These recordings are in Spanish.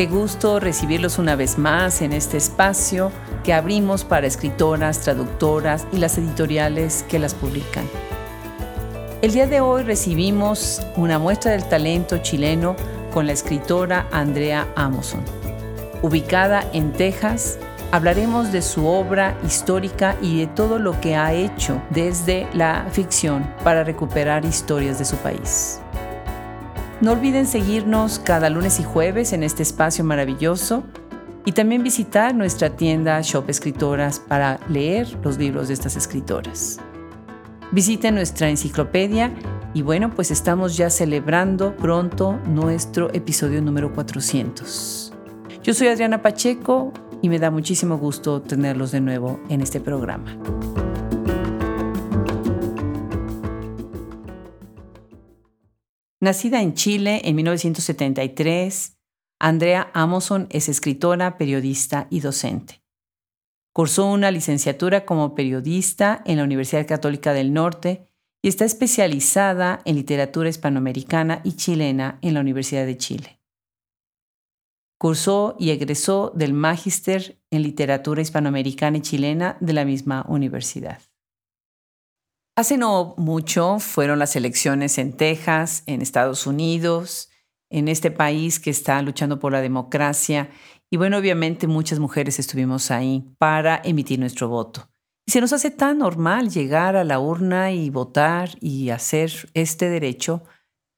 Qué gusto recibirlos una vez más en este espacio que abrimos para escritoras, traductoras y las editoriales que las publican. El día de hoy recibimos una muestra del talento chileno con la escritora Andrea Amoson. Ubicada en Texas, hablaremos de su obra histórica y de todo lo que ha hecho desde la ficción para recuperar historias de su país. No olviden seguirnos cada lunes y jueves en este espacio maravilloso y también visitar nuestra tienda Shop Escritoras para leer los libros de estas escritoras. Visiten nuestra enciclopedia y bueno, pues estamos ya celebrando pronto nuestro episodio número 400. Yo soy Adriana Pacheco y me da muchísimo gusto tenerlos de nuevo en este programa. Nacida en Chile en 1973, Andrea Amoson es escritora, periodista y docente. Cursó una licenciatura como periodista en la Universidad Católica del Norte y está especializada en literatura hispanoamericana y chilena en la Universidad de Chile. Cursó y egresó del Magíster en literatura hispanoamericana y chilena de la misma universidad. Hace no mucho fueron las elecciones en Texas, en Estados Unidos, en este país que está luchando por la democracia. Y bueno, obviamente muchas mujeres estuvimos ahí para emitir nuestro voto. Y se nos hace tan normal llegar a la urna y votar y hacer este derecho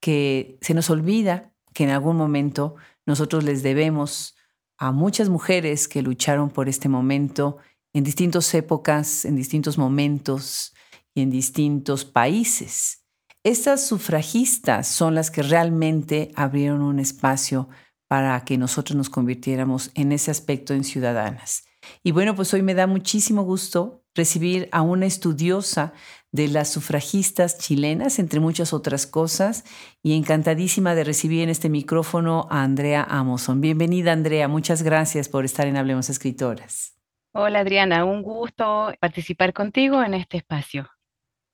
que se nos olvida que en algún momento nosotros les debemos a muchas mujeres que lucharon por este momento en distintas épocas, en distintos momentos, y en distintos países. Estas sufragistas son las que realmente abrieron un espacio para que nosotros nos convirtiéramos en ese aspecto en ciudadanas. Y bueno, pues hoy me da muchísimo gusto recibir a una estudiosa de las sufragistas chilenas, entre muchas otras cosas, y encantadísima de recibir en este micrófono a Andrea Amoson. Bienvenida, Andrea. Muchas gracias por estar en Hablemos Escritoras. Hola, Adriana. Un gusto participar contigo en este espacio.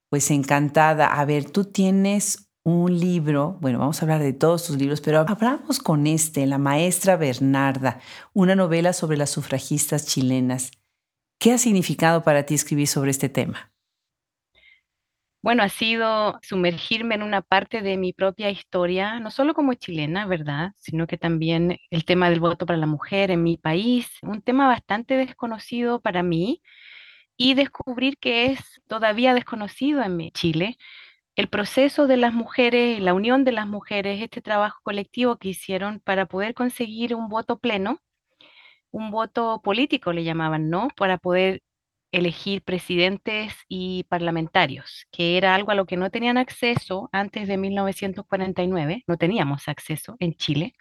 Pues encantada. A ver, tú tienes un libro, bueno, vamos a hablar de todos tus libros, pero hablamos con este, La Maestra Bernarda, una novela sobre las sufragistas chilenas. ¿Qué ha significado para ti escribir sobre este tema? Bueno, ha sido sumergirme en una parte de mi propia historia, no solo como chilena, ¿verdad? Sino que también el tema del voto para la mujer en mi país, un tema bastante desconocido para mí y descubrir que es todavía desconocido en Chile el proceso de las mujeres, la unión de las mujeres, este trabajo colectivo que hicieron para poder conseguir un voto pleno, un voto político le llamaban, ¿no? Para poder elegir presidentes y parlamentarios, que era algo a lo que no tenían acceso antes de 1949, no teníamos acceso en Chile.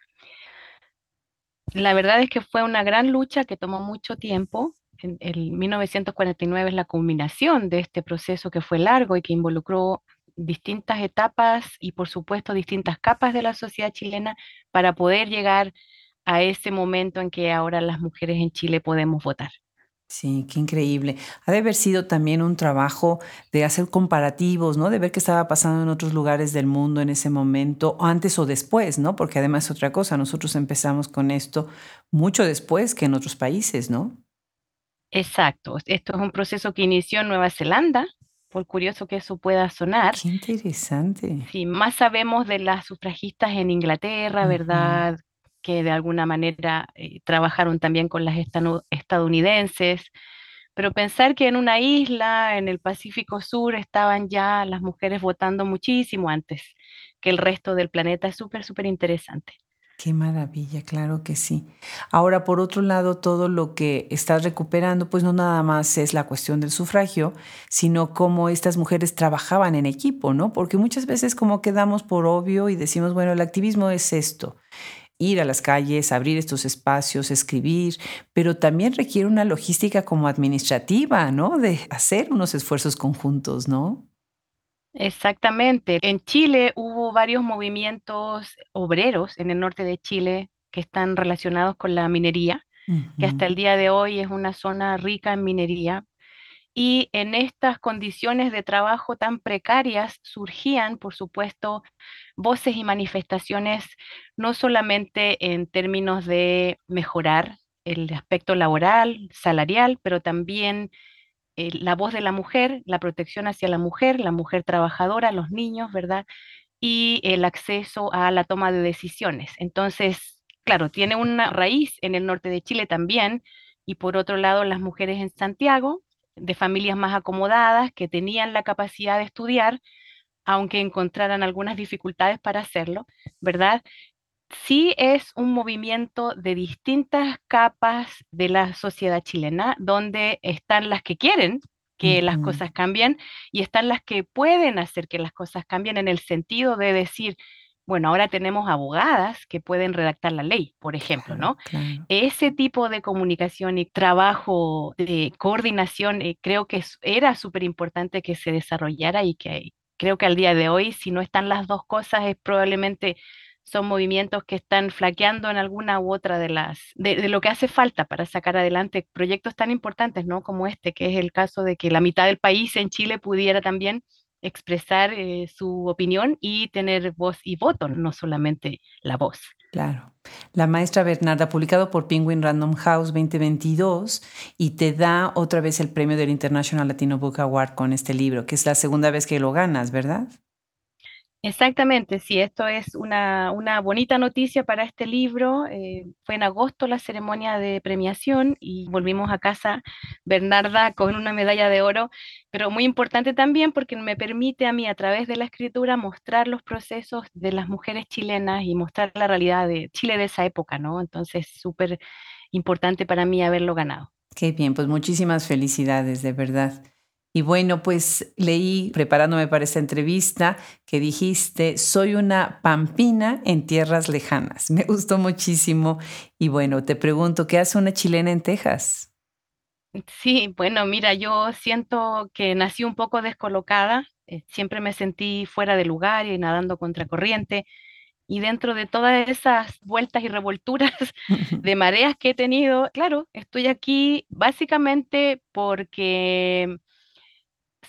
La verdad es que fue una gran lucha que tomó mucho tiempo, el 1949 es la culminación de este proceso que fue largo y que involucró distintas etapas y por supuesto distintas capas de la sociedad chilena para poder llegar a ese momento en que ahora las mujeres en Chile podemos votar. Sí, qué increíble. Ha de haber sido también un trabajo de hacer comparativos, ¿no? De ver qué estaba pasando en otros lugares del mundo en ese momento, antes o después, ¿no? Porque además es otra cosa, nosotros empezamos con esto mucho después que en otros países, ¿no? Exacto. Esto es un proceso que inició en Nueva Zelanda, por curioso que eso pueda sonar. Qué interesante. Sí, más sabemos de las sufragistas en Inglaterra, ¿verdad? Que de alguna manera eh, trabajaron también con las estadounidenses. Pero pensar que en una isla, en el Pacífico Sur, estaban ya las mujeres votando muchísimo antes que el resto del planeta es súper, súper interesante. Qué maravilla, claro que sí. Ahora, por otro lado, todo lo que estás recuperando, pues no nada más es la cuestión del sufragio, sino cómo estas mujeres trabajaban en equipo, ¿no? Porque muchas veces como quedamos por obvio y decimos, bueno, el activismo es esto, ir a las calles, abrir estos espacios, escribir, pero también requiere una logística como administrativa, ¿no? De hacer unos esfuerzos conjuntos, ¿no? Exactamente. En Chile hubo varios movimientos obreros en el norte de Chile que están relacionados con la minería, que hasta el día de hoy es una zona rica en minería. y en estas condiciones de trabajo tan precarias surgían, por supuesto, voces y manifestaciones no solamente en términos de mejorar el aspecto laboral, salarial, pero también eh, la voz de la mujer, la protección hacia la mujer, la mujer trabajadora, los niños, ¿verdad? Y el acceso a la toma de decisiones. Entonces, claro, tiene una raíz en el norte de Chile también, y por otro lado, las mujeres en Santiago, de familias más acomodadas, que tenían la capacidad de estudiar, aunque encontraran algunas dificultades para hacerlo, ¿verdad? Sí es un movimiento de distintas capas de la sociedad chilena, donde están las que quieren que las cosas cambien y están las que pueden hacer que las cosas cambien en el sentido de decir, bueno, ahora tenemos abogadas que pueden redactar la ley, por ejemplo, ¿no? Ese tipo de comunicación y trabajo de coordinación eh, creo que era súper importante que se desarrollara y que creo que al día de hoy, si no están las dos cosas, es probablemente son movimientos que están flaqueando en alguna u otra de las, de, lo que hace falta para sacar adelante proyectos tan importantes, ¿no? Como este, que es el caso de que la mitad del país en Chile pudiera también expresar eh, su opinión y tener voz y voto, no solamente la voz. Claro. La maestra Bernarda, publicado por Penguin Random House 2022, y te da otra vez el premio del International Latino Book Award con este libro, que es la segunda vez que lo ganas, ¿verdad? Exactamente, sí, esto es una, bonita noticia para este libro. Eh, fue en agosto la ceremonia de premiación y volvimos a casa Bernarda con una medalla de oro, pero muy importante también porque me permite a mí a través de la escritura mostrar los procesos de las mujeres chilenas y mostrar la realidad de Chile de esa época, ¿no? Entonces, súper importante para mí haberlo ganado. Qué bien, pues muchísimas felicidades, de verdad. Y bueno, pues leí, preparándome para esta entrevista, que dijiste, soy una pampina en tierras lejanas. Me gustó muchísimo. Y bueno, te pregunto, ¿qué hace una chilena en Texas? Sí, bueno, mira, yo siento que nací un poco descolocada, eh, siempre me sentí fuera de lugar y nadando contracorriente. Y dentro de todas esas vueltas y revolturas de mareas que he tenido, claro, estoy aquí básicamente porque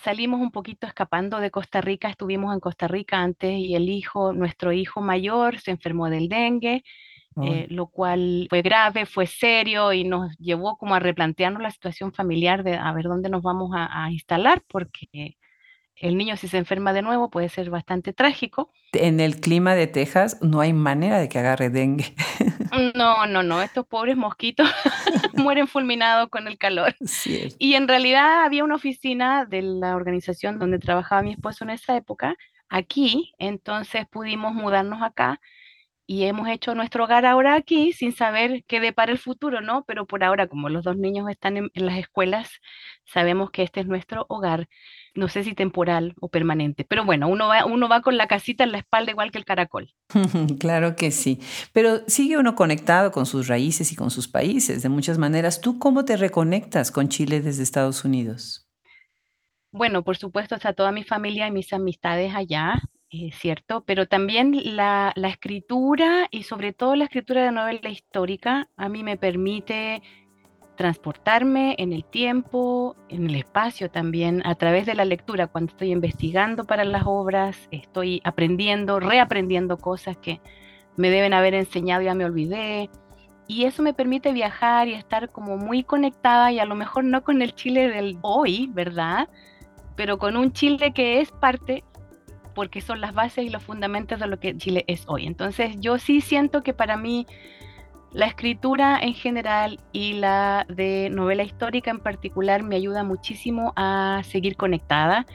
salimos un poquito escapando de Costa Rica, estuvimos en Costa Rica antes y el hijo, nuestro hijo mayor, se enfermó del dengue, eh, lo cual fue grave, fue serio y nos llevó como a replantearnos la situación familiar de a ver dónde nos vamos a instalar, porque el niño si se enferma de nuevo puede ser bastante trágico. En el clima de Texas no hay manera de que agarre dengue. No, no, no, estos pobres mosquitos mueren fulminados con el calor. Y en realidad había una oficina de la organización donde trabajaba mi esposo en esa época, aquí, entonces pudimos mudarnos acá y hemos hecho nuestro hogar ahora aquí sin saber qué depara el futuro, ¿no? Pero por ahora, como los dos niños están en las escuelas, sabemos que este es nuestro hogar no sé si temporal o permanente, pero bueno, uno va, uno va con la casita en la espalda igual que el caracol. claro que sí, pero sigue uno conectado con sus raíces y con sus países de muchas maneras. ¿Tú cómo te reconectas con Chile desde Estados Unidos? Bueno, por supuesto, está toda mi familia y mis amistades allá, es cierto, pero también la, escritura y sobre todo la escritura de novela histórica a mí me permite transportarme en el tiempo, en el espacio también, a través de la lectura. Cuando estoy investigando para las obras, estoy aprendiendo, reaprendiendo cosas que me deben haber enseñado ya me olvidé. Y eso me permite viajar y estar como muy conectada y a lo mejor no con el Chile del hoy, ¿verdad? Pero con un Chile que es parte porque son las bases y los fundamentos de lo que Chile es hoy. Entonces yo sí siento que para mí la escritura en general y la de novela histórica en particular me ayuda muchísimo a seguir conectada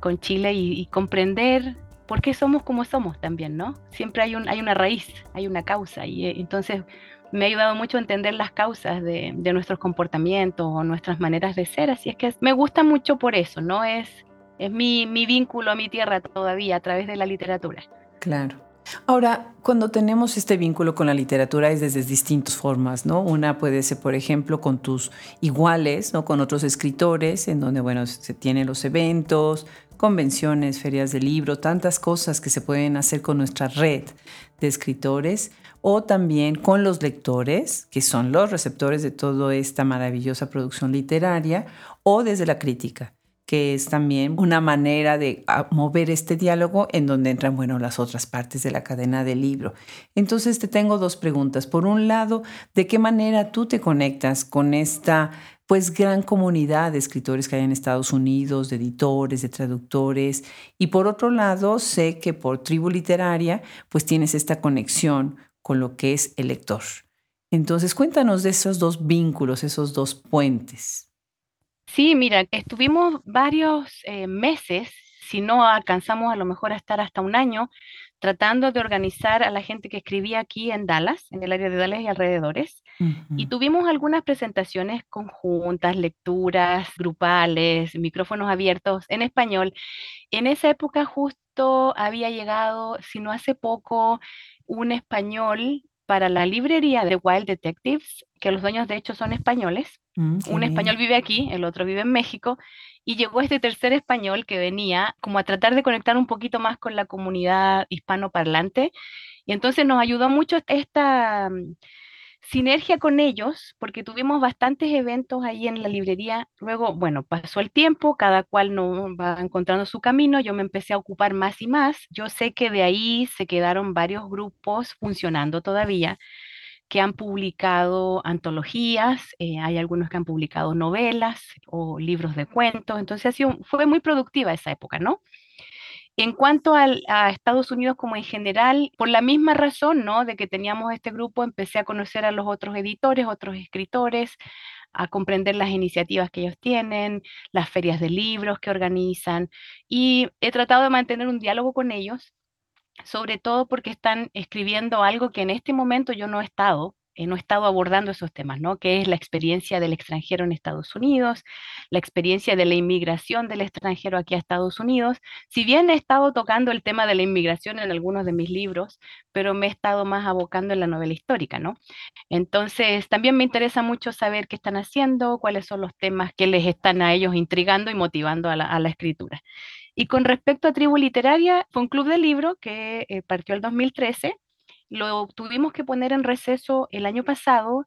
con Chile y, comprender por qué somos como somos también, ¿no? Siempre hay, un, hay una raíz, hay una causa y eh, entonces me ha ayudado mucho a entender las causas de, nuestros comportamientos o nuestras maneras de ser, así es que me gusta mucho por eso, ¿no? Es, es mi, vínculo a mi tierra todavía a través de la literatura. Claro. Ahora, cuando tenemos este vínculo con la literatura es desde distintas formas, ¿no? Una puede ser, por ejemplo, con tus iguales, ¿no? Con otros escritores, en donde, bueno, se tienen los eventos, convenciones, ferias de libro, tantas cosas que se pueden hacer con nuestra red de escritores o también con los lectores, que son los receptores de toda esta maravillosa producción literaria, o desde la crítica, que es también una manera de ah, mover este diálogo en donde entran, bueno, las otras partes de la cadena del libro. Entonces te tengo dos preguntas. Por un lado, ¿de qué manera tú te conectas con esta pues gran comunidad de escritores que hay en Estados Unidos, de editores, de traductores. Y por otro lado, sé que por tribu literaria, pues tienes esta conexión con lo que es el lector. Entonces, cuéntanos de esos dos vínculos, esos dos puentes. Sí, mira, estuvimos varios eh, meses, si no alcanzamos a lo mejor a estar hasta un año, tratando de organizar a la gente que escribía aquí en Dallas, en el área de Dallas y alrededores. Y tuvimos algunas presentaciones conjuntas, lecturas grupales, micrófonos abiertos en español. En esa época justo había llegado, si no hace poco, un español para la librería de Wild Detectives, que los dueños de hecho son españoles. Mm, un español vive aquí, el otro vive en México, y llegó este tercer español que venía como a tratar de conectar un poquito más con la comunidad hispanoparlante. Y entonces nos ayudó mucho esta sinergia con ellos, porque tuvimos bastantes eventos ahí en la librería. Luego, bueno, pasó el tiempo, cada cual no va encontrando su camino, yo me empecé a ocupar más y más. Yo sé que de ahí se quedaron varios grupos funcionando todavía que han publicado antologías, eh, hay algunos que han publicado novelas o libros de cuentos, entonces ha fue muy productiva esa época, ¿no? En cuanto a Estados Unidos como en general, por la misma razón, ¿no? De que teníamos este grupo, empecé a conocer a los otros editores, otros escritores, a comprender las iniciativas que ellos tienen, las ferias de libros que organizan, y he tratado de mantener un diálogo con ellos, sobre todo porque están escribiendo algo que en este momento yo no he estado, eh, no he estado abordando esos temas, ¿no? Que es la experiencia del extranjero en Estados Unidos, la experiencia de la inmigración del extranjero aquí a Estados Unidos. Si bien he estado tocando el tema de la inmigración en algunos de mis libros, pero me he estado más abocando en la novela histórica, ¿no? Entonces, también me interesa mucho saber qué están haciendo, cuáles son los temas que les están a ellos intrigando y motivando a la, escritura. Y con respecto a Tribu Literaria, fue un club de libro que eh, partió el 2013 lo tuvimos que poner en receso el año pasado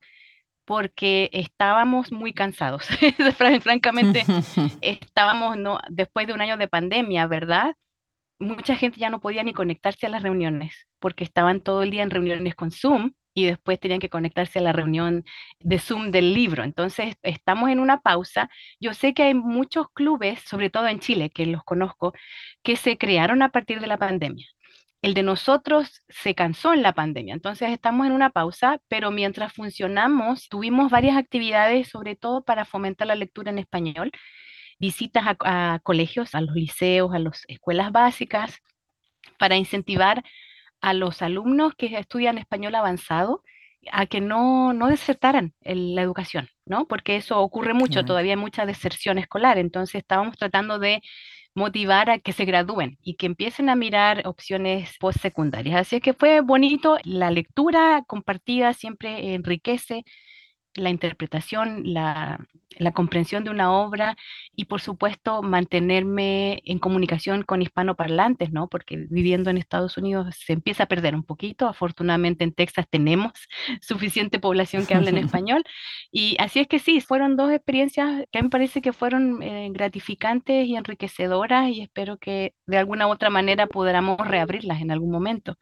porque estábamos muy cansados. Francamente, estábamos no, después de un año de pandemia, ¿verdad? Mucha gente ya no podía ni conectarse a las reuniones porque estaban todo el día en reuniones con Zoom y después tenían que conectarse a la reunión de Zoom del libro. Entonces, estamos en una pausa. Yo sé que hay muchos clubes, sobre todo en Chile, que los conozco, que se crearon a partir de la pandemia el de nosotros se cansó en la pandemia, entonces estamos en una pausa, pero mientras funcionamos, tuvimos varias actividades, sobre todo para fomentar la lectura en español, visitas a, colegios, a los liceos, a las escuelas básicas, para incentivar a los alumnos que estudian español avanzado a que no, no desertaran la educación, ¿no? Porque eso ocurre mucho, todavía hay mucha deserción escolar, entonces estábamos tratando de motivar a que se gradúen y que empiecen a mirar opciones postsecundarias. Así que fue bonito, la lectura compartida siempre enriquece la interpretación, la, comprensión de una obra y por supuesto mantenerme en comunicación con hispanoparlantes, ¿no? Porque viviendo en Estados Unidos se empieza a perder un poquito. Afortunadamente en Texas tenemos suficiente población que habla en español. Y así es que sí, fueron dos experiencias que a mí me parece que fueron eh, gratificantes y enriquecedoras y espero que de alguna u otra manera podamos reabrirlas en algún momento.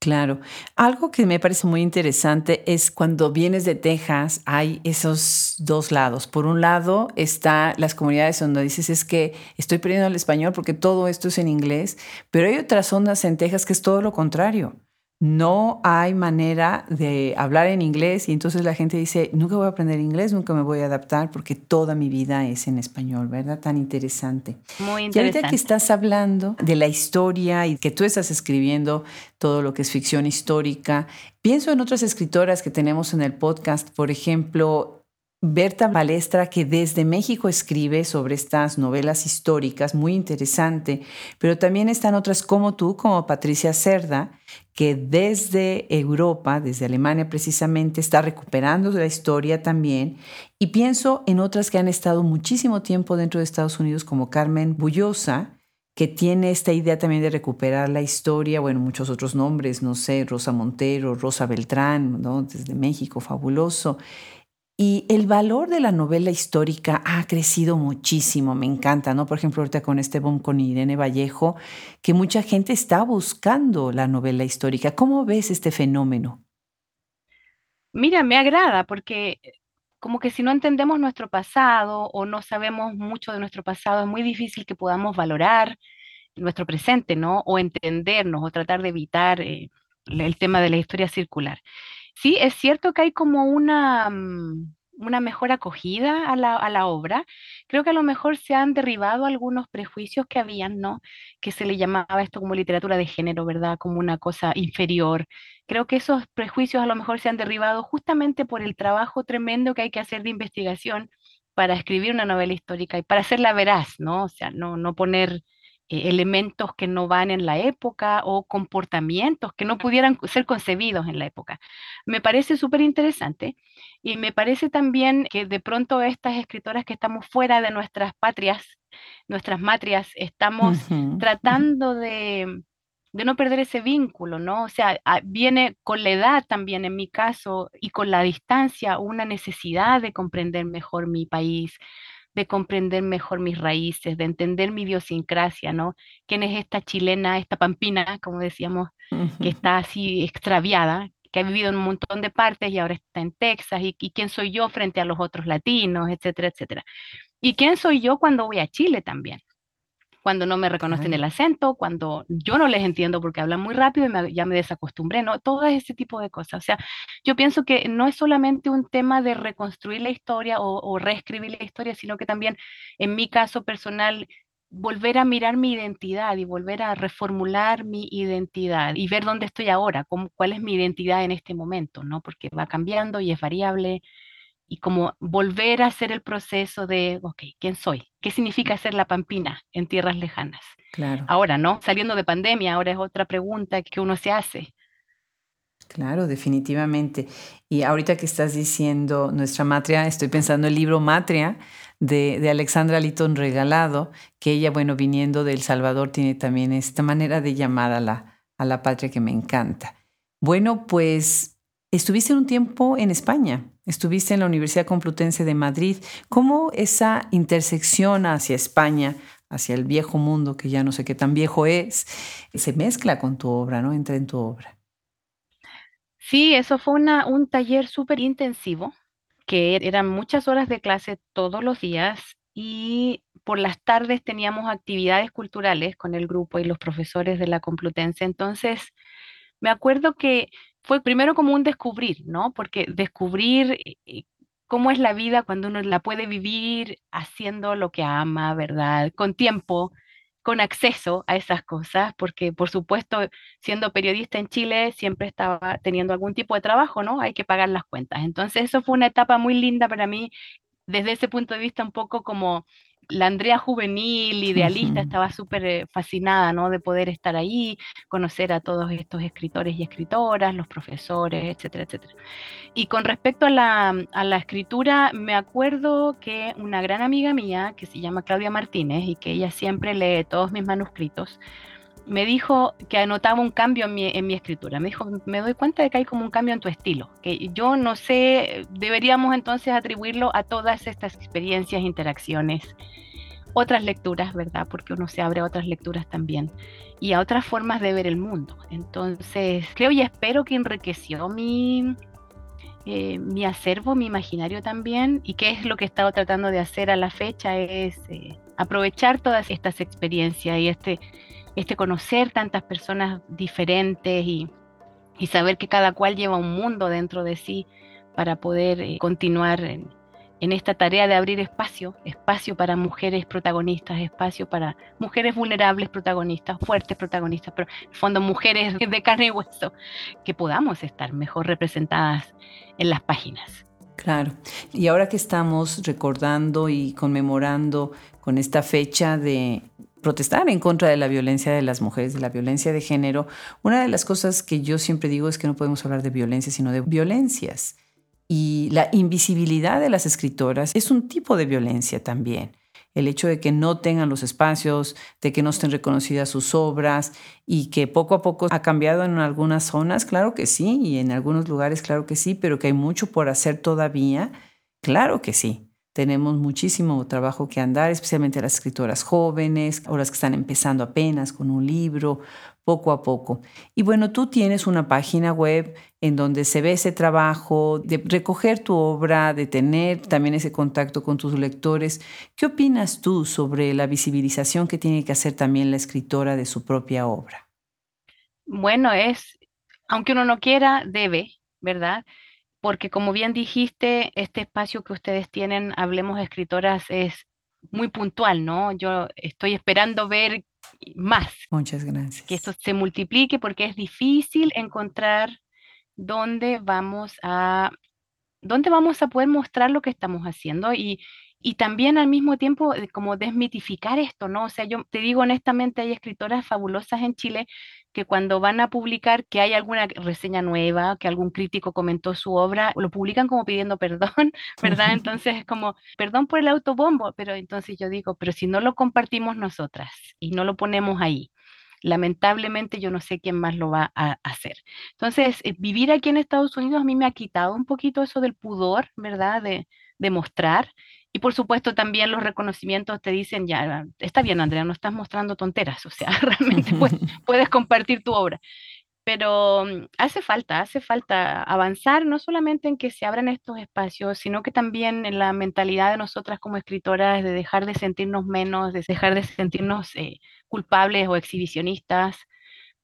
Claro. Algo que me parece muy interesante es cuando vienes de Texas, hay esos dos lados. Por un lado está las comunidades donde dices es que estoy perdiendo el español porque todo esto es en inglés, pero hay otras zonas en Texas que es todo lo contrario no hay manera de hablar en inglés y entonces la gente dice, nunca voy a aprender inglés, nunca me voy a adaptar porque toda mi vida es en español, ¿verdad? Tan interesante. Muy interesante. Y ahorita que estás hablando de la historia y que tú estás escribiendo todo lo que es ficción histórica, pienso en otras escritoras que tenemos en el podcast, por ejemplo, Berta Balestra, que desde México escribe sobre estas novelas históricas, muy interesante, pero también están otras como tú, como Patricia Cerda, que desde Europa, desde Alemania precisamente, está recuperando la historia también. Y pienso en otras que han estado muchísimo tiempo dentro de Estados Unidos, como Carmen Bullosa, que tiene esta idea también de recuperar la historia, bueno, muchos otros nombres, no sé, Rosa Montero, Rosa Beltrán, ¿no? desde México, fabuloso. Y el valor de la novela histórica ha crecido muchísimo, me encanta, ¿no? Por ejemplo, ahorita con este boom con Irene Vallejo, que mucha gente está buscando la novela histórica. ¿Cómo ves este fenómeno? Mira, me agrada porque como que si no entendemos nuestro pasado o no sabemos mucho de nuestro pasado, es muy difícil que podamos valorar nuestro presente, ¿no? O entendernos o tratar de evitar eh, el tema de la historia circular. Sí, es cierto que hay como una, mm, una mejor acogida a la, a la obra. Creo que a lo mejor se han derribado algunos prejuicios que habían, ¿no? Que se le llamaba esto como literatura de género, ¿verdad? Como una cosa inferior. Creo que esos prejuicios a lo mejor se han derribado justamente por el trabajo tremendo que hay que hacer de investigación para escribir una novela histórica y para hacerla veraz, ¿no? O sea, no, no poner eh, elementos que no van en la época o comportamientos que no pudieran ser concebidos en la época. Me parece súper interesante y me parece también que de pronto estas escritoras que estamos fuera de nuestras patrias, nuestras matrias, estamos tratando de, de no perder ese vínculo, ¿no? O sea, ah, viene con la edad también en mi caso y con la distancia una necesidad de comprender mejor mi país, de comprender mejor mis raíces, de entender mi idiosincrasia, ¿no? ¿Quién es esta chilena, esta pampina, como decíamos, que está así extraviada, que ha vivido en un montón de partes y ahora está en Texas? ¿Y, y quién soy yo frente a los otros latinos, etcétera, etcétera? ¿Y quién soy yo cuando voy a Chile también? Cuando no me reconocen el acento, cuando yo no les entiendo porque hablan muy rápido y ya me desacostumbré, ¿no? Todo ese tipo de cosas. O sea, yo pienso que no es solamente un tema de reconstruir la historia o, o reescribir la historia, sino que también, en mi caso personal, volver a mirar mi identidad y volver a reformular mi identidad y ver dónde estoy ahora, cómo, cuál es mi identidad en este momento, ¿no? Porque va cambiando y es variable y como volver a hacer el proceso de, ok, ¿quién soy? ¿Qué significa ser la pampina en tierras lejanas? Claro. Ahora, ¿no? Saliendo de pandemia, ahora es otra pregunta que uno se hace. Claro, definitivamente. Y ahorita que estás diciendo nuestra matria, estoy pensando el libro Matria de, de Alexandra Litton Regalado, que ella, bueno, viniendo de El Salvador, tiene también esta manera de llamar a la, a la patria que me encanta. Bueno, pues estuviste un tiempo en España. Estuviste en la Universidad Complutense de Madrid. ¿Cómo esa intersección hacia España, hacia el viejo mundo, que ya no sé qué tan viejo es, se mezcla con tu obra, ¿no? Entra en tu obra. Sí, eso fue una, un taller súper intensivo, que eran muchas horas de clase todos los días y por las tardes teníamos actividades culturales con el grupo y los profesores de la Complutense. Entonces, me acuerdo que fue primero como un descubrir, ¿no? Porque descubrir eh, eh, cómo es la vida cuando uno la puede vivir haciendo lo que ama, ¿verdad? Con tiempo, con acceso a esas cosas, porque por supuesto, siendo periodista en Chile, siempre estaba teniendo algún tipo de trabajo, ¿no? Hay que pagar las cuentas. Entonces, eso fue una etapa muy linda para mí, desde ese punto de vista un poco como la Andrea juvenil, idealista, estaba súper eh, fascinada, ¿no? De poder estar ahí, conocer a todos estos escritores y escritoras, los profesores, etcétera, etcétera. Y con respecto a la, a la escritura, me acuerdo que una gran amiga mía, que se llama Claudia Martínez, y que ella siempre lee todos mis manuscritos, me dijo que anotaba un cambio en mi, en mi, escritura. Me dijo, me doy cuenta de que hay como un cambio en tu estilo, que yo no sé, deberíamos entonces atribuirlo a todas estas experiencias, interacciones, otras lecturas, ¿verdad? Porque uno se abre a otras lecturas también y a otras formas de ver el mundo. Entonces, creo y espero que enriqueció mi, eh, mi acervo, mi imaginario también, y qué es lo que he estado tratando de hacer a la fecha es eh, aprovechar todas estas experiencias y este este conocer tantas personas diferentes y, saber que cada cual lleva un mundo dentro de sí para poder eh, continuar en, esta tarea de abrir espacio, espacio para mujeres protagonistas, espacio para mujeres vulnerables protagonistas, fuertes protagonistas, pero en fondo mujeres de carne y hueso, que podamos estar mejor representadas en las páginas. Claro. Y ahora que estamos recordando y conmemorando con esta fecha de protestar en contra de la violencia de las mujeres, de la violencia de género, una de las cosas que yo siempre digo es que no podemos hablar de violencia, sino de violencias. Y la invisibilidad de las escritoras es un tipo de violencia también. el hecho de que no tengan los espacios, de que no estén reconocidas sus obras y que poco a poco ha cambiado en algunas zonas, claro que sí, y en algunos lugares, claro que sí, pero que hay mucho por hacer todavía, claro que sí. Tenemos muchísimo trabajo que andar, especialmente las escritoras jóvenes o las que están empezando apenas con un libro, poco a poco. Y bueno, tú tienes una página web en donde se ve ese trabajo de recoger tu obra, de tener también ese contacto con tus lectores. ¿Qué opinas tú sobre la visibilización que tiene que hacer también la escritora de su propia obra? Bueno, es, aunque uno no quiera, debe, ¿verdad? Porque como bien dijiste, este espacio que ustedes tienen, Hablemos Escritoras, es muy puntual, ¿no? Yo estoy esperando ver más. Muchas gracias. Que esto se multiplique porque es difícil encontrar dónde vamos a, dónde vamos a poder mostrar lo que estamos haciendo y, y también al mismo tiempo eh, como desmitificar esto, ¿no? O sea, yo te digo honestamente, hay escritoras fabulosas en Chile que cuando van a publicar que hay alguna reseña nueva, que algún crítico comentó su obra, lo publican como pidiendo perdón, ¿verdad? Entonces es como, perdón por el autobombo, pero entonces yo digo, pero si no lo compartimos nosotras y no lo ponemos ahí, lamentablemente yo no sé quién más lo va a hacer. Entonces, eh, vivir aquí en Estados Unidos a mí me ha quitado un poquito eso del pudor, ¿verdad? De, de mostrar. Y por supuesto también los reconocimientos te dicen, ya, está bien Andrea, no estás mostrando tonteras, o sea, realmente puedes, compartir tu obra. Pero mm, hace falta, hace falta avanzar no solamente en que se abran estos espacios, sino que también en la mentalidad de nosotras como escritoras de dejar de sentirnos menos, de dejar de sentirnos eh, culpables o exhibicionistas,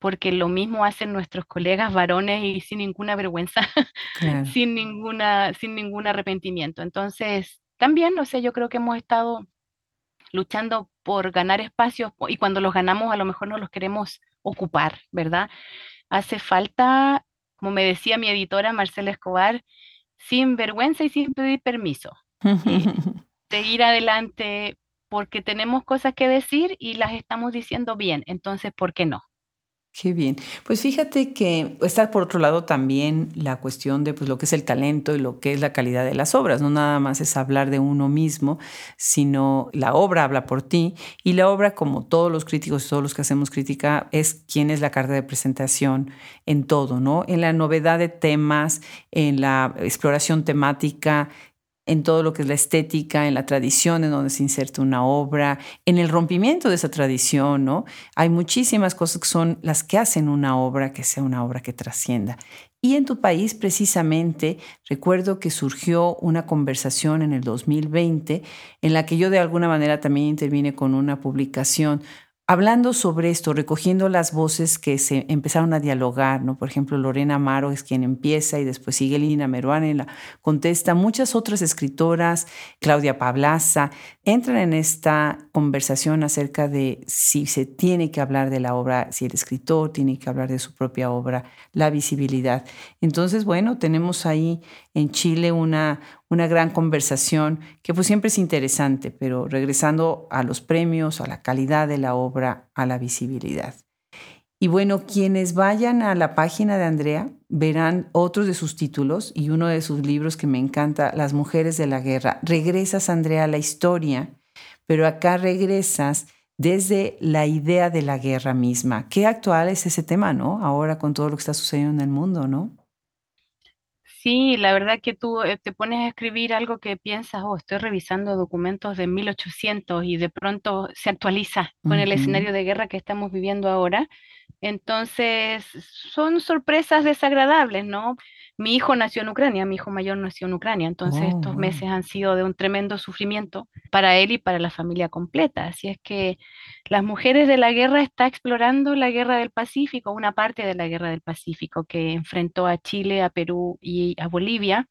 porque lo mismo hacen nuestros colegas varones y sin ninguna vergüenza, sin, ninguna, sin ningún arrepentimiento. Entonces, también, o sea, yo creo que hemos estado luchando por ganar espacios y cuando los ganamos a lo mejor no los queremos ocupar, ¿verdad? Hace falta, como me decía mi editora Marcela Escobar, sin vergüenza y sin pedir permiso. Eh, seguir adelante porque tenemos cosas que decir y las estamos diciendo bien, entonces, ¿por qué no? Qué bien. Pues fíjate que está por otro lado también la cuestión de pues, lo que es el talento y lo que es la calidad de las obras. No nada más es hablar de uno mismo, sino la obra habla por ti y la obra, como todos los críticos y todos los que hacemos crítica, es quién es la carta de presentación en todo, ¿no? En la novedad de temas, en la exploración temática, en todo lo que es la estética, en la tradición en donde se inserta una obra, en el rompimiento de esa tradición, ¿no? Hay muchísimas cosas que son las que hacen una obra que sea una obra que trascienda. Y en tu país, precisamente, recuerdo que surgió una conversación en el 2020 en la que yo de alguna manera también intervine con una publicación hablando sobre esto, recogiendo las voces que se empezaron a dialogar, ¿no? Por ejemplo, Lorena Amaro es quien empieza y después sigue Lina Meruane la contesta. Muchas otras escritoras, Claudia Pablaza, entran en esta conversación acerca de si se tiene que hablar de la obra, si el escritor tiene que hablar de su propia obra, la visibilidad. Entonces, bueno, tenemos ahí en Chile una, una gran conversación que pues siempre es interesante, pero regresando a los premios, a la calidad de la obra, a la visibilidad. Y bueno, quienes vayan a la página de Andrea verán otros de sus títulos y uno de sus libros que me encanta, Las mujeres de la guerra. Regresas, Andrea, a la historia, pero acá regresas desde la idea de la guerra misma. Qué actual es ese tema, ¿no? Ahora con todo lo que está sucediendo en el mundo, ¿no? Sí, la verdad que tú eh, te pones a escribir algo que piensas, oh, estoy revisando documentos de 1800 y de pronto se actualiza con el escenario de guerra que estamos viviendo ahora. Entonces, son sorpresas desagradables, ¿no? Mi hijo nació en Ucrania, mi hijo mayor nació en Ucrania, entonces estos oh. meses han sido de un tremendo sufrimiento para él y para la familia completa. Así es que las mujeres de la guerra está explorando la guerra del Pacífico, una parte de la guerra del Pacífico que enfrentó a Chile, a Perú y a Bolivia,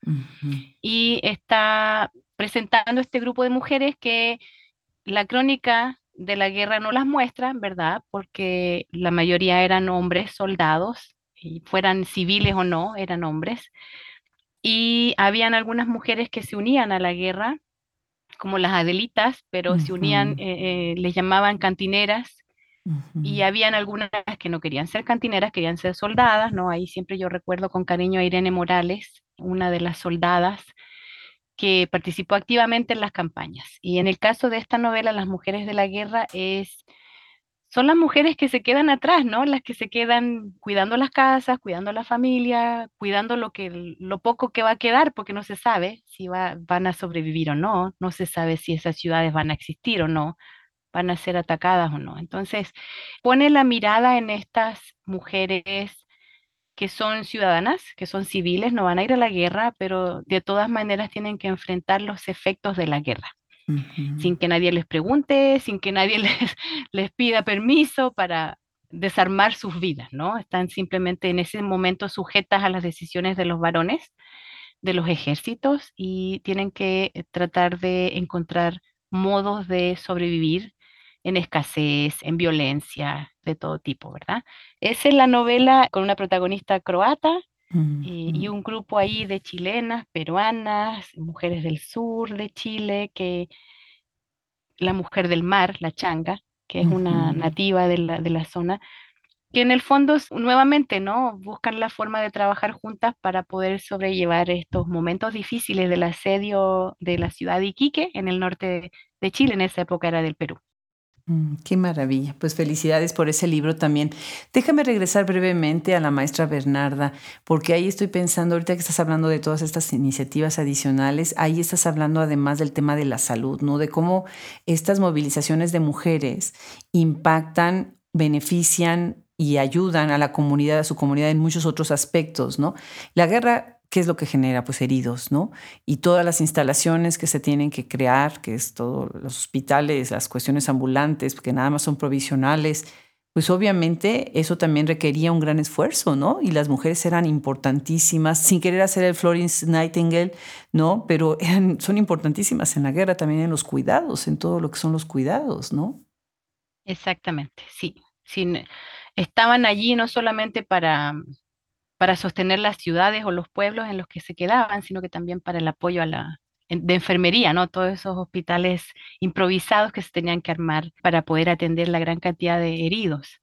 y está presentando este grupo de mujeres que la crónica de la guerra no las muestra, ¿verdad? Porque la mayoría eran hombres soldados fueran civiles o no, eran hombres. Y habían algunas mujeres que se unían a la guerra, como las Adelitas, pero se unían, eh, eh, les llamaban cantineras, y habían algunas que no querían ser cantineras, querían ser soldadas, ¿no? Ahí siempre yo recuerdo con cariño a Irene Morales, una de las soldadas, que participó activamente en las campañas. Y en el caso de esta novela, Las mujeres de la guerra, es, son las mujeres que se quedan atrás, ¿no? Las que se quedan cuidando las casas, cuidando la familia, cuidando lo, que, lo poco que va a quedar, porque no se sabe si va, van a sobrevivir o no, no se sabe si esas ciudades van a existir o no, van a ser atacadas o no. Entonces, pone la mirada en estas mujeres que son ciudadanas, que son civiles, no van a ir a la guerra, pero de todas maneras tienen que enfrentar los efectos de la guerra, sin que nadie les pregunte, sin que nadie les, les pida permiso para desarmar sus vidas, ¿no? Están simplemente en ese momento sujetas a las decisiones de los varones, de los ejércitos, y tienen que eh, tratar de encontrar modos de sobrevivir en escasez, en violencia de todo tipo, ¿verdad? Esa es la novela con una protagonista croata eh, y un grupo ahí de chilenas, peruanas, mujeres del sur de Chile, que la mujer del mar, la changa, que es una nativa de la, de la zona, que en el fondo nuevamente, ¿no? Buscan la forma de trabajar juntas para poder sobrellevar estos momentos difíciles del asedio de la ciudad de Iquique en el norte de Chile, en esa época era del Perú. Mm, qué maravilla. Pues felicidades por ese libro también. Déjame regresar brevemente a la maestra Bernarda, porque ahí estoy pensando, ahorita que estás hablando de todas estas iniciativas adicionales, ahí estás hablando además del tema de la salud, ¿no? De cómo estas movilizaciones de mujeres impactan, benefician y ayudan a la comunidad, a su comunidad en muchos otros aspectos, ¿no? La guerra ¿Qué es lo que genera? Pues heridos, ¿no? Y todas las instalaciones que se tienen que crear, que es todos los hospitales, las cuestiones ambulantes, que nada más son provisionales, pues obviamente eso también requería un gran esfuerzo, ¿no? Y las mujeres eran importantísimas, sin querer hacer el Florence Nightingale, ¿no? Pero son importantísimas en la guerra, también en los cuidados, en todo lo que son los cuidados, ¿no? Exactamente, sí. sí estaban allí no solamente para para sostener las ciudades o los pueblos en los que se quedaban, sino que también para el apoyo a la, de enfermería, ¿no? Todos esos hospitales improvisados que se tenían que armar para poder atender la gran cantidad de heridos.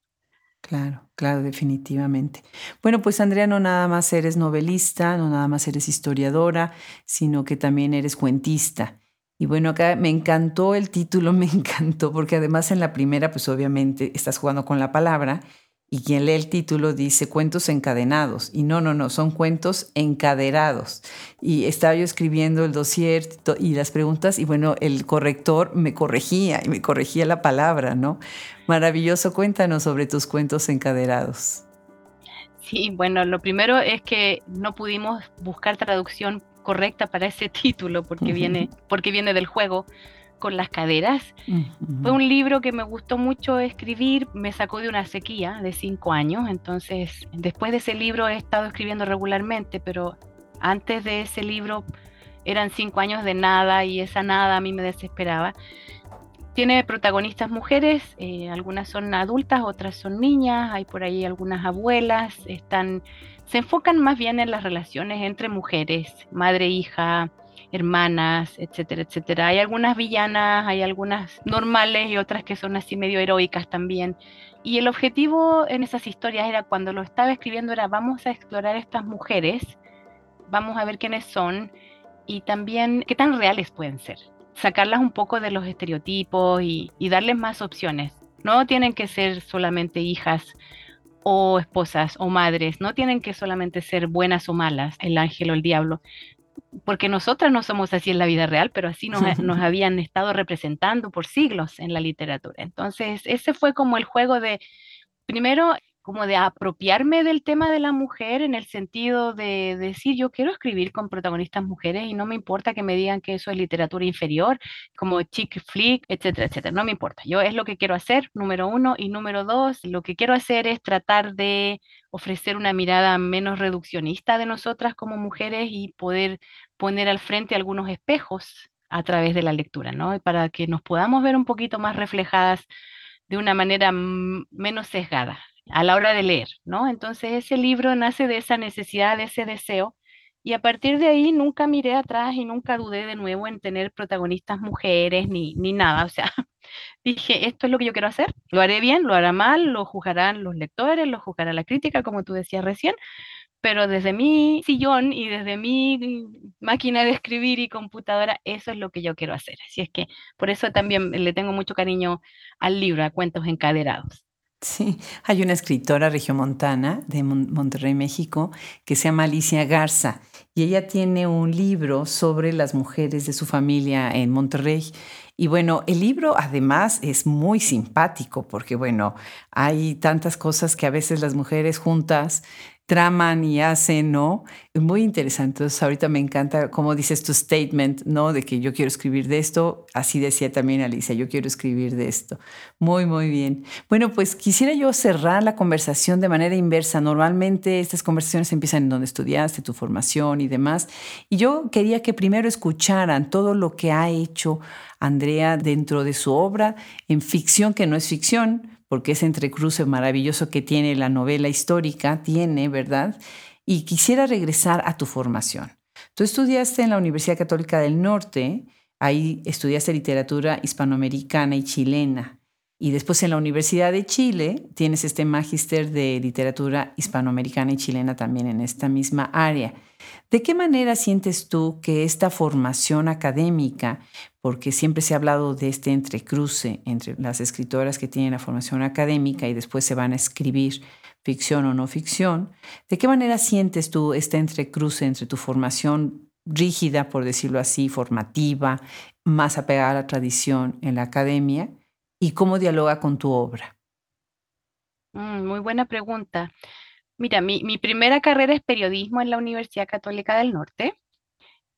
Claro, claro, definitivamente. Bueno, pues Andrea, no nada más eres novelista, no nada más eres historiadora, sino que también eres cuentista. Y bueno, acá me encantó el título, me encantó, porque además en la primera, pues obviamente estás jugando con la palabra y quien lee el título dice cuentos encadenados. Y no, no, no, son cuentos encaderados. Y estaba yo escribiendo el dossier y las preguntas y bueno, el corrector me corregía y me corregía la palabra, ¿no? Maravilloso, cuéntanos sobre tus cuentos encaderados. Sí, bueno, lo primero es que no pudimos buscar traducción correcta para ese título porque, viene, porque viene del juego con las caderas. Fue un libro que me gustó mucho escribir, me sacó de una sequía de cinco años, entonces después de ese libro he estado escribiendo regularmente, pero antes de ese libro eran cinco años de nada y esa nada a mí me desesperaba. Tiene protagonistas mujeres, eh, algunas son adultas, otras son niñas, hay por ahí algunas abuelas, están, se enfocan más bien en las relaciones entre mujeres, madre, hija, hermanas, etcétera, etcétera. Hay algunas villanas, hay algunas normales y otras que son así medio heroicas también. Y el objetivo en esas historias era cuando lo estaba escribiendo era vamos a explorar estas mujeres, vamos a ver quiénes son y también qué tan reales pueden ser. Sacarlas un poco de los estereotipos y, darles más opciones. No tienen que ser solamente hijas o esposas o madres, no tienen que solamente ser buenas o malas, el ángel o el diablo, porque nosotras no somos así en la vida real, pero así nos, nos, habían estado representando por siglos en la literatura. Entonces, ese fue como el juego de, primero, como de apropiarme del tema de la mujer en el sentido de, decir, yo quiero escribir con protagonistas mujeres y no me importa que me digan que eso es literatura inferior, como chick flick, etcétera, etcétera. No me importa. Yo es lo que quiero hacer, número uno. Y número dos, lo que quiero hacer es tratar de ofrecer una mirada menos reduccionista de nosotras como mujeres y poder poner al frente algunos espejos a través de la lectura, ¿no? Para que nos podamos ver un poquito más reflejadas de una manera menos sesgada a la hora de leer, ¿no? Entonces ese libro nace de esa necesidad, de ese deseo, y a partir de ahí nunca miré atrás y nunca dudé de nuevo en tener protagonistas mujeres ni, ni nada, o sea, dije, esto es lo que yo quiero hacer, lo haré bien, lo hará mal, lo juzgarán los lectores, lo juzgará la crítica, como tú decías recién, pero desde mi sillón y desde mi máquina de escribir y computadora, eso es lo que yo quiero hacer. Así es que por eso también le tengo mucho cariño al libro, a Cuentos Encaderados. Sí, hay una escritora regiomontana de Monterrey, México, que se llama Alicia Garza, y ella tiene un libro sobre las mujeres de su familia en Monterrey. Y bueno, el libro además es muy simpático porque, bueno, hay tantas cosas que a veces las mujeres juntas traman y hacen, ¿no? Es muy interesante. Entonces, ahorita me encanta cómo dices tu statement, ¿no? De que yo quiero escribir de esto. Así decía también Alicia, yo quiero escribir de esto. Muy, muy bien. Bueno, pues quisiera yo cerrar la conversación de manera inversa. Normalmente estas conversaciones empiezan en donde estudiaste, tu formación y demás. Y yo quería que primero escucharan todo lo que ha hecho Andrea dentro de su obra en ficción, que no es ficción, porque ese entrecruce maravilloso que tiene la novela histórica, tiene, ¿verdad? Y quisiera regresar a tu formación. Tú estudiaste en la Universidad Católica del Norte, ahí estudiaste literatura hispanoamericana y chilena. Y después en la Universidad de Chile tienes este magíster de literatura hispanoamericana y chilena también en esta misma área. ¿De qué manera sientes tú que esta formación académica, porque siempre se ha hablado de este entrecruce entre las escritoras que tienen la formación académica y después se van a escribir ficción o no ficción, ¿de qué manera sientes tú este entrecruce entre tu formación rígida, por decirlo así, formativa, más apegada a la tradición en la academia, y cómo dialoga con tu obra? Mm, muy buena pregunta. Mira, mi, mi primera carrera es periodismo en la Universidad Católica del Norte.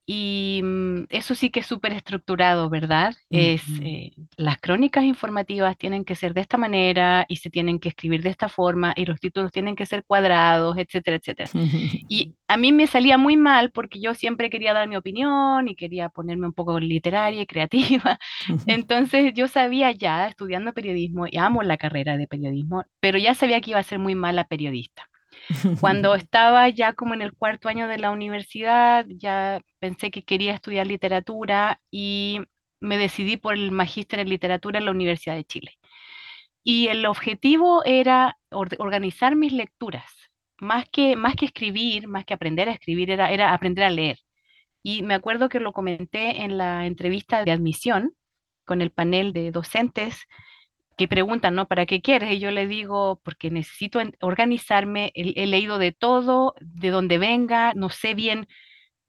Y mm, eso sí que es súper estructurado, ¿verdad? Es, eh, las crónicas informativas tienen que ser de esta manera y se tienen que escribir de esta forma y los títulos tienen que ser cuadrados, etcétera, etcétera. Y a mí me salía muy mal porque yo siempre quería dar mi opinión y quería ponerme un poco literaria y creativa. Entonces yo sabía ya, estudiando periodismo, y amo la carrera de periodismo, pero ya sabía que iba a ser muy mala periodista. Cuando estaba ya como en el cuarto año de la universidad, ya pensé que quería estudiar literatura y me decidí por el magíster en literatura en la Universidad de Chile. Y el objetivo era organizar mis lecturas. Más que, más que escribir, más que aprender a escribir, era, era aprender a leer. Y me acuerdo que lo comenté en la entrevista de admisión con el panel de docentes que preguntan, ¿no? ¿Para qué quieres? Y yo le digo, porque necesito organizarme, he, leído de todo, de donde venga, no sé bien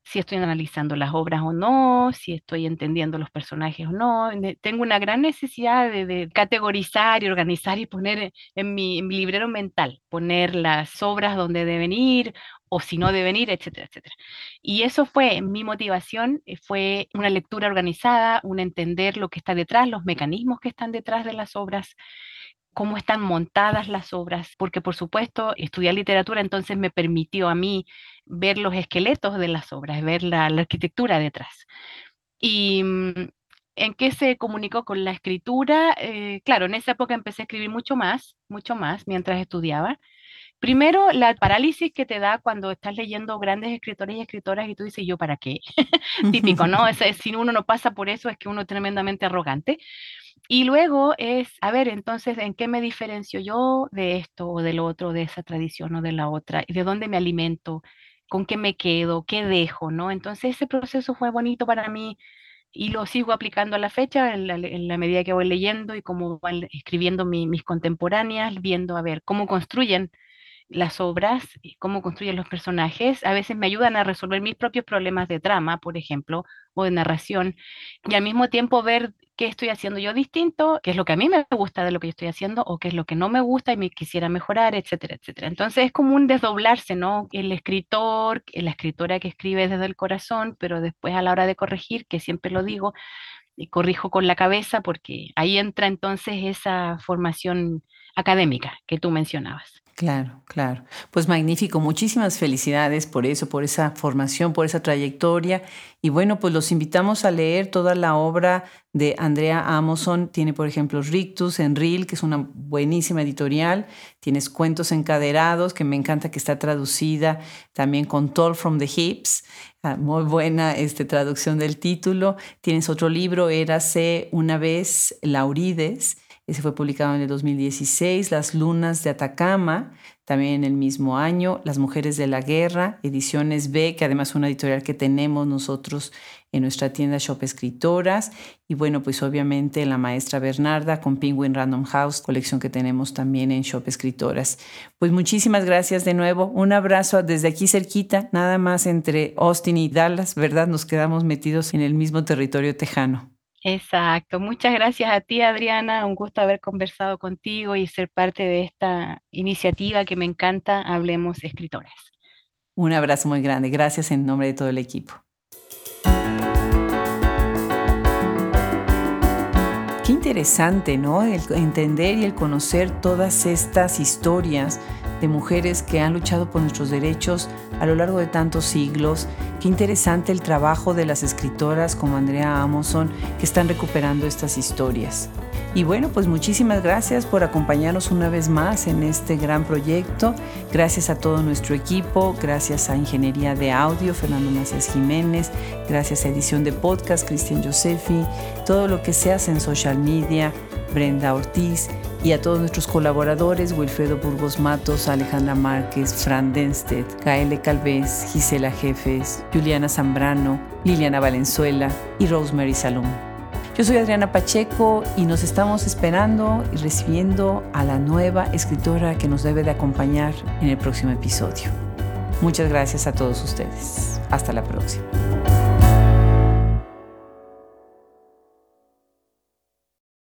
si estoy analizando las obras o no, si estoy entendiendo los personajes o no. Tengo una gran necesidad de, categorizar y organizar y poner en mi, en mi, librero mental, poner las obras donde deben ir o si no deben ir, etcétera, etcétera. Y eso fue mi motivación, eh, fue una lectura organizada, un entender lo que está detrás, los mecanismos que están detrás de las obras, cómo están montadas las obras, porque por supuesto estudiar literatura entonces me permitió a mí ver los esqueletos de las obras, ver la, arquitectura detrás. Y mm, en qué se comunicó con la escritura, eh, claro, en esa época empecé a escribir mucho más, mucho más mientras estudiaba. Primero, la parálisis que te da cuando estás leyendo grandes escritores y escritoras y tú dices, ¿yo para qué? Típico, ¿no? Es, si uno no pasa por eso es que uno es tremendamente arrogante. Y luego es, a ver, entonces, ¿en qué me diferencio yo de esto o del otro, de esa tradición o de la otra? ¿De dónde me alimento? ¿Con qué me quedo? ¿Qué dejo? ¿no? Entonces, ese proceso fue bonito para mí y lo sigo aplicando a la fecha en la, medida que voy leyendo y como van escribiendo mis contemporáneas, viendo a ver cómo construyen las obras, cómo construyen los personajes, a veces me ayudan a resolver mis propios problemas de trama, por ejemplo, o de narración, y al mismo tiempo ver qué estoy haciendo yo distinto, qué es lo que a mí me gusta de lo que yo estoy haciendo, o qué es lo que no me gusta y me quisiera mejorar, etcétera, etcétera. Entonces es como un desdoblarse, ¿no? El escritor, la escritora que escribe desde el corazón, pero después a la hora de corregir, que siempre lo digo, y corrijo con la cabeza, porque ahí entra entonces esa formación académica que tú mencionabas. Claro, claro. Pues magnífico. Muchísimas felicidades por eso, por esa formación, por esa trayectoria. Y bueno, pues los invitamos a leer toda la obra de Andrea Amoson. Tiene, por ejemplo, Rictus en Reel, que es una buenísima editorial. Tienes Cuentos Encaderados, que me encanta que está traducida también con Toll from the Hips. Ah, muy buena este, traducción del título. Tienes otro libro, Érase una vez Laurides ese fue publicado en el 2016. Las lunas de Atacama, También en el mismo año, Las Mujeres de la Guerra, Ediciones B, que además es una editorial que tenemos nosotros en nuestra tienda Shop Escritoras. Y bueno, pues obviamente La Maestra Bernarda con Penguin Random House, colección que tenemos también en Shop Escritoras. Pues muchísimas gracias de nuevo. Un abrazo desde aquí cerquita, nada más entre Austin y Dallas, ¿verdad? Nos quedamos metidos en el mismo territorio tejano. Exacto. Muchas gracias a ti, Adriana. Un gusto haber conversado contigo y ser parte de esta iniciativa que me encanta, Hablemos Escritoras. Un abrazo muy grande. Gracias en nombre de todo el equipo. Qué interesante, ¿no? El entender y el conocer todas estas historias de mujeres que han luchado por nuestros derechos a lo largo de tantos siglos. Qué interesante el trabajo de las escritoras como Andrea Amoson que están recuperando estas historias. Y bueno, pues muchísimas gracias por acompañarnos una vez más en este gran proyecto. Gracias a todo nuestro equipo, gracias a Ingeniería de Audio, Fernando Macías Jiménez, gracias a Edición de Podcast, Cristian Josefi, todo lo que se hace en social media, Brenda Ortiz y a todos nuestros colaboradores, Wilfredo Burgos Matos, Alejandra Márquez, Fran Denstedt, Gaele Calvez, Gisela Jefes, Juliana Zambrano, Liliana Valenzuela y Rosemary Salom. Yo soy Adriana Pacheco y nos estamos esperando y recibiendo a la nueva escritora que nos debe de acompañar en el próximo episodio. Muchas gracias a todos ustedes. Hasta la próxima.